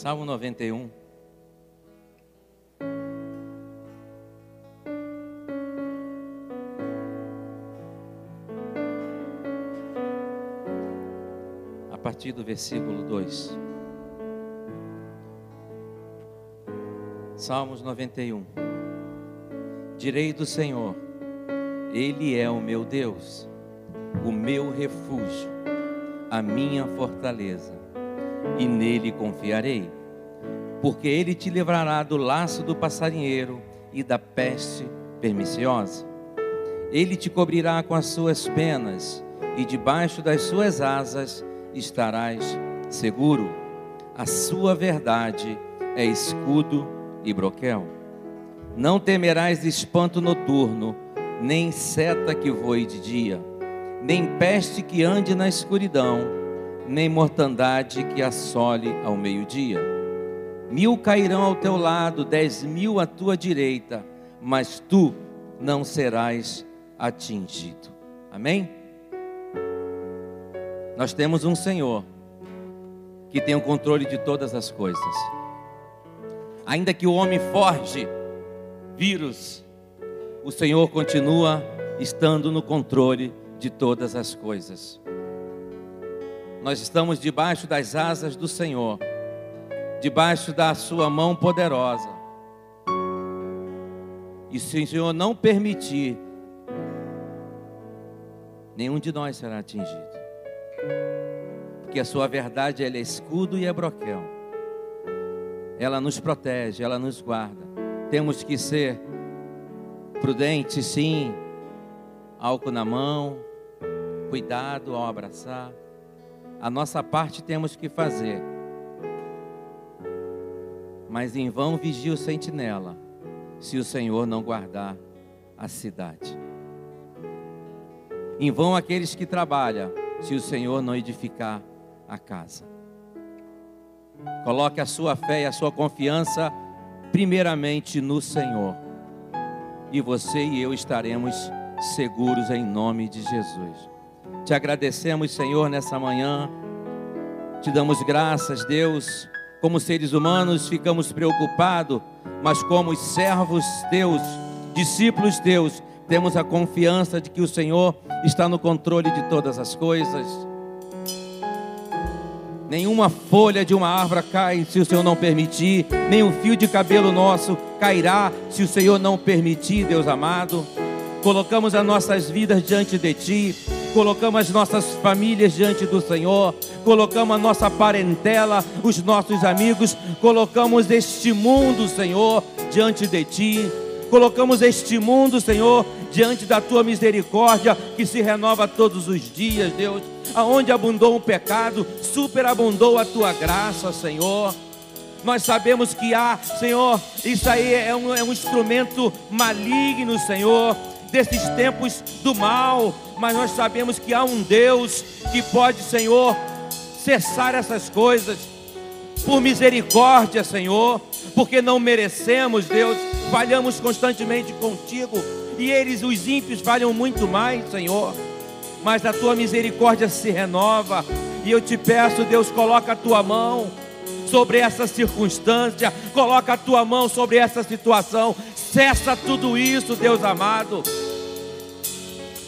Salmo 91. A partir do versículo 2. Salmos 91. Direi do Senhor, Ele é o meu Deus, o meu refúgio, a minha fortaleza e nele confiarei. Porque ele te livrará do laço do passarinheiro e da peste perniciosa. Ele te cobrirá com as suas penas, e debaixo das suas asas estarás seguro. A sua verdade é escudo e broquel. Não temerás espanto noturno, nem seta que voe de dia, nem peste que ande na escuridão nem mortandade que assole ao meio-dia. Mil cairão ao teu lado, dez mil à tua direita, mas tu não serás atingido. Amém? Nós temos um Senhor que tem o controle de todas as coisas. Ainda que o homem forge vírus, o Senhor continua estando no controle de todas as coisas. Nós estamos debaixo das asas do Senhor, debaixo da Sua mão poderosa. E se o Senhor não permitir, nenhum de nós será atingido. Porque a Sua verdade é escudo e é broquel. Ela nos protege, ela nos guarda. Temos que ser prudentes, sim. Álcool na mão, cuidado ao abraçar a nossa parte temos que fazer. Mas em vão vigia o sentinela, se o Senhor não guardar a cidade. Em vão aqueles que trabalham, se o Senhor não edificar a casa. Coloque a sua fé e a sua confiança primeiramente no Senhor. E você e eu estaremos seguros em nome de Jesus. Te agradecemos, Senhor, nessa manhã. Te damos graças, Deus. Como seres humanos ficamos preocupados, mas como servos teus, discípulos teus, temos a confiança de que o Senhor está no controle de todas as coisas. Nenhuma folha de uma árvore cai se o Senhor não permitir, nem um fio de cabelo nosso cairá se o Senhor não permitir, Deus amado. Colocamos as nossas vidas diante de Ti, colocamos as nossas famílias diante do Senhor, colocamos a nossa parentela, os nossos amigos, colocamos este mundo, Senhor, diante de Ti, colocamos este mundo, Senhor, diante da Tua misericórdia que se renova todos os dias, Deus. Aonde abundou o pecado, superabundou a Tua graça, Senhor. Nós sabemos que há, Senhor, isso aí é um, é um instrumento maligno, Senhor, desses tempos do mal, mas nós sabemos que há um Deus que pode, Senhor, cessar essas coisas. Por misericórdia, Senhor, porque não merecemos, Deus, falhamos constantemente contigo, e eles, os ímpios, falham muito mais, Senhor. Mas a tua misericórdia se renova, e eu te peço, Deus, coloca a tua mão sobre essa circunstância, coloca a tua mão sobre essa situação, cessa tudo isso, Deus amado.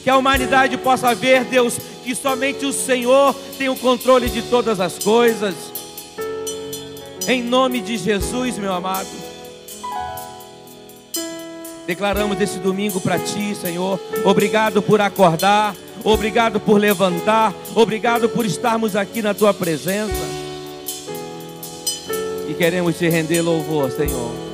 Que a humanidade possa ver, Deus, que somente o Senhor tem o controle de todas as coisas. Em nome de Jesus, meu amado. Declaramos esse domingo para ti, Senhor. Obrigado por acordar, obrigado por levantar, obrigado por estarmos aqui na tua presença. E queremos te render louvor, Senhor.